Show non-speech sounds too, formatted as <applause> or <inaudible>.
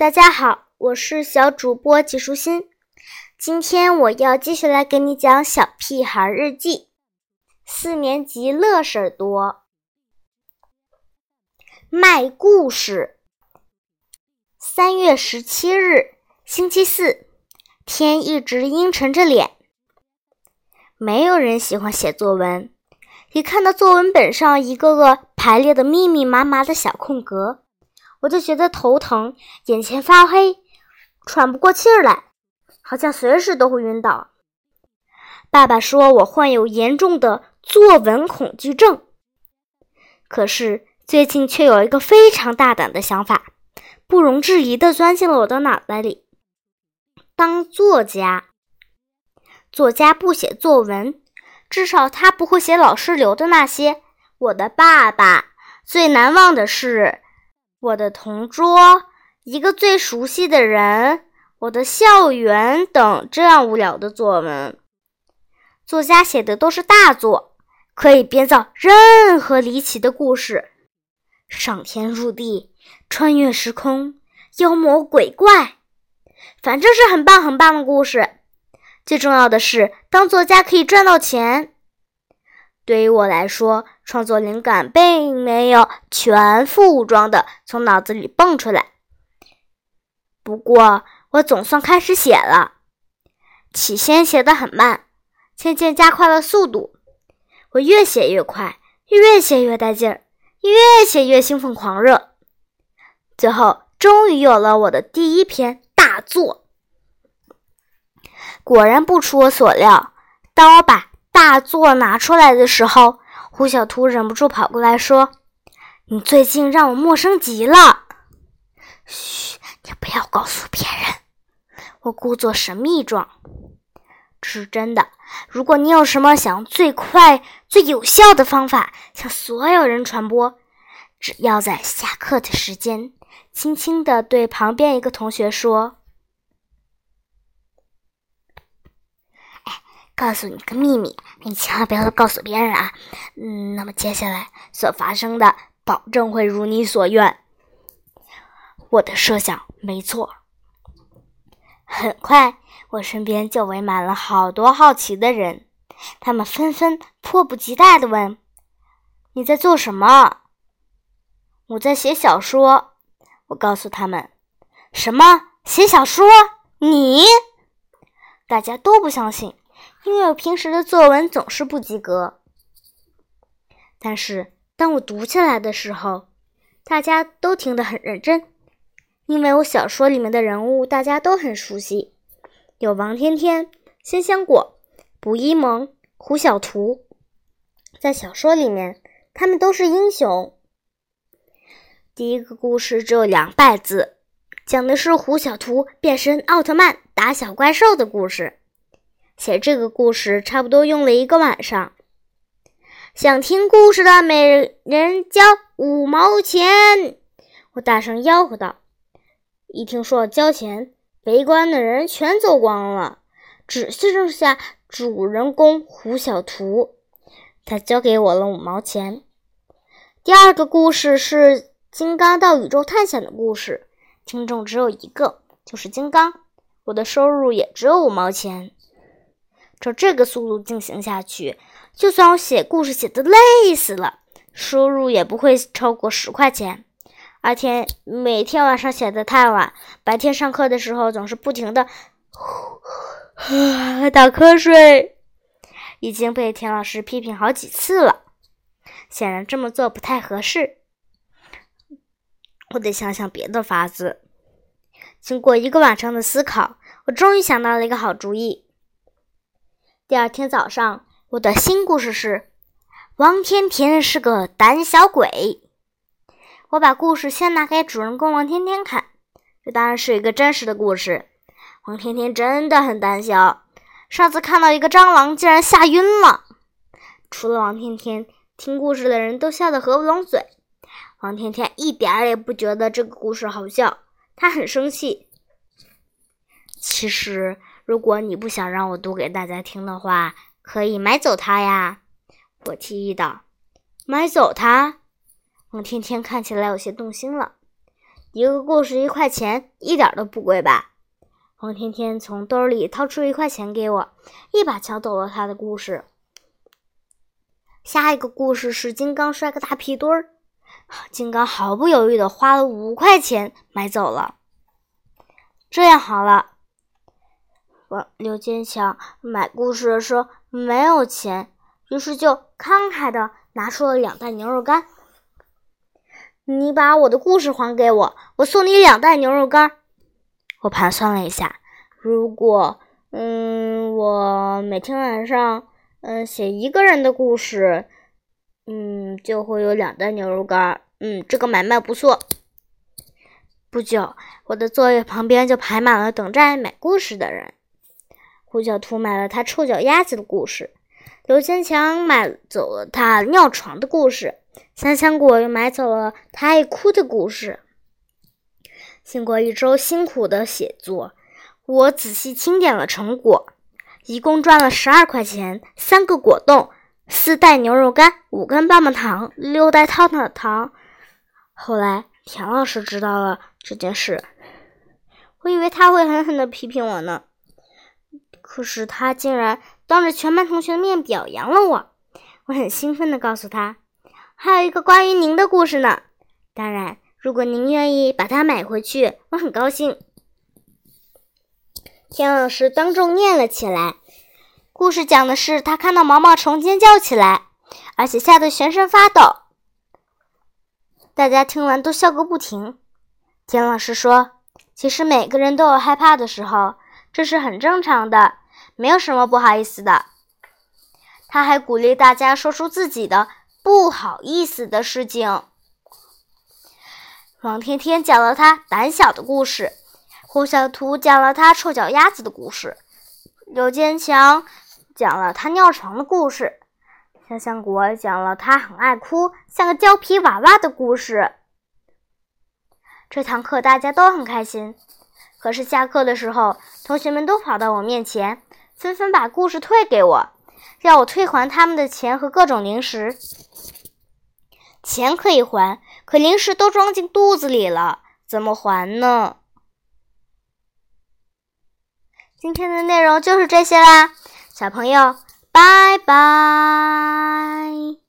大家好，我是小主播季舒心。今天我要继续来给你讲《小屁孩日记》，四年级乐事儿多。卖故事。三月十七日，星期四，天一直阴沉着脸。没有人喜欢写作文，一看到作文本上一个个排列的密密麻麻的小空格。我就觉得头疼，眼前发黑，喘不过气儿来，好像随时都会晕倒。爸爸说我患有严重的作文恐惧症，可是最近却有一个非常大胆的想法，不容置疑地钻进了我的脑袋里：当作家。作家不写作文，至少他不会写老师留的那些。我的爸爸最难忘的是。我的同桌，一个最熟悉的人，我的校园等这样无聊的作文。作家写的都是大作，可以编造任何离奇的故事，上天入地，穿越时空，妖魔鬼怪，反正是很棒很棒的故事。最重要的是，当作家可以赚到钱。对于我来说，创作灵感并没有全副武装的从脑子里蹦出来。不过，我总算开始写了。起先写得很慢，渐渐加快了速度。我越写越快，越写越带劲儿，越写越兴奋狂热。最后，终于有了我的第一篇大作。果然不出我所料，当我把大作拿出来的时候，胡小图忍不住跑过来说：“你最近让我陌生极了。”“嘘，你不要告诉别人。”我故作神秘状。是真的。如果你有什么想最快、最有效的方法向所有人传播，只要在下课的时间，轻轻地对旁边一个同学说。告诉你个秘密，你千万不要告诉别人啊！嗯，那么接下来所发生的，保证会如你所愿。我的设想没错。很快，我身边就围满了好多好奇的人，他们纷纷迫不及待地问：“你在做什么？”“我在写小说。”我告诉他们。“什么？写小说？你？”大家都不相信。因为我平时的作文总是不及格，但是当我读起来的时候，大家都听得很认真。因为我小说里面的人物大家都很熟悉，有王天天、鲜香果、卜一萌、胡小图，在小说里面他们都是英雄。第一个故事只有两百字，讲的是胡小图变身奥特曼打小怪兽的故事。写这个故事差不多用了一个晚上。想听故事的每人交五毛钱，我大声吆喝道。一听说要交钱，围观的人全走光了，只剩下主人公胡小图。他交给我了五毛钱。第二个故事是金刚到宇宙探险的故事，听众只有一个，就是金刚。我的收入也只有五毛钱。照这个速度进行下去，就算我写故事写的累死了，收入也不会超过十块钱。而且每天晚上写的太晚，白天上课的时候总是不停的 <sighs> 打瞌睡，已经被田老师批评好几次了。显然这么做不太合适，我得想想别的法子。经过一个晚上的思考，我终于想到了一个好主意。第二天早上，我的新故事是王天天是个胆小鬼。我把故事先拿给主人公王天天看，这当然是一个真实的故事。王天天真的很胆小，上次看到一个蟑螂，竟然吓晕了。除了王天天，听故事的人都笑得合不拢嘴。王天天一点儿也不觉得这个故事好笑，他很生气。其实。如果你不想让我读给大家听的话，可以买走它呀。我提议道：“买走它。”王天天看起来有些动心了。一个故事一块钱，一点都不贵吧？黄天天从兜里掏出一块钱给我，一把抢走了他的故事。下一个故事是金刚摔个大屁墩儿，金刚毫不犹豫的花了五块钱买走了。这样好了，我刘坚强买故事的时候没有钱，于是就慷慨的拿出了两袋牛肉干。你把我的故事还给我，我送你两袋牛肉干。我盘算了一下，如果，嗯，我每天晚上，嗯，写一个人的故事，嗯，就会有两袋牛肉干。嗯，这个买卖不错。不久，我的座位旁边就排满了等待买故事的人。胡小图买了他臭脚丫子的故事，刘坚强买走了他尿床的故事，香香果又买走了他爱哭的故事。经过一周辛苦的写作，我仔细清点了成果，一共赚了十二块钱，三个果冻，四袋牛肉干，五根棒棒糖，六袋套套糖。后来田老师知道了这件事，我以为他会狠狠的批评我呢，可是他竟然当着全班同学的面表扬了我。我很兴奋的告诉他，还有一个关于您的故事呢，当然。如果您愿意把它买回去，我很高兴。田老师当众念了起来。故事讲的是他看到毛毛虫尖叫起来，而且吓得全身发抖。大家听完都笑个不停。田老师说：“其实每个人都有害怕的时候，这是很正常的，没有什么不好意思的。”他还鼓励大家说出自己的不好意思的事情。王天天讲了他胆小的故事，胡小图讲了他臭脚丫子的故事，刘坚强讲了他尿床的故事，香香果讲了他很爱哭，像个胶皮娃娃的故事。这堂课大家都很开心，可是下课的时候，同学们都跑到我面前，纷纷把故事退给我，让我退还他们的钱和各种零食。钱可以还，可零食都装进肚子里了，怎么还呢？今天的内容就是这些啦，小朋友，拜拜。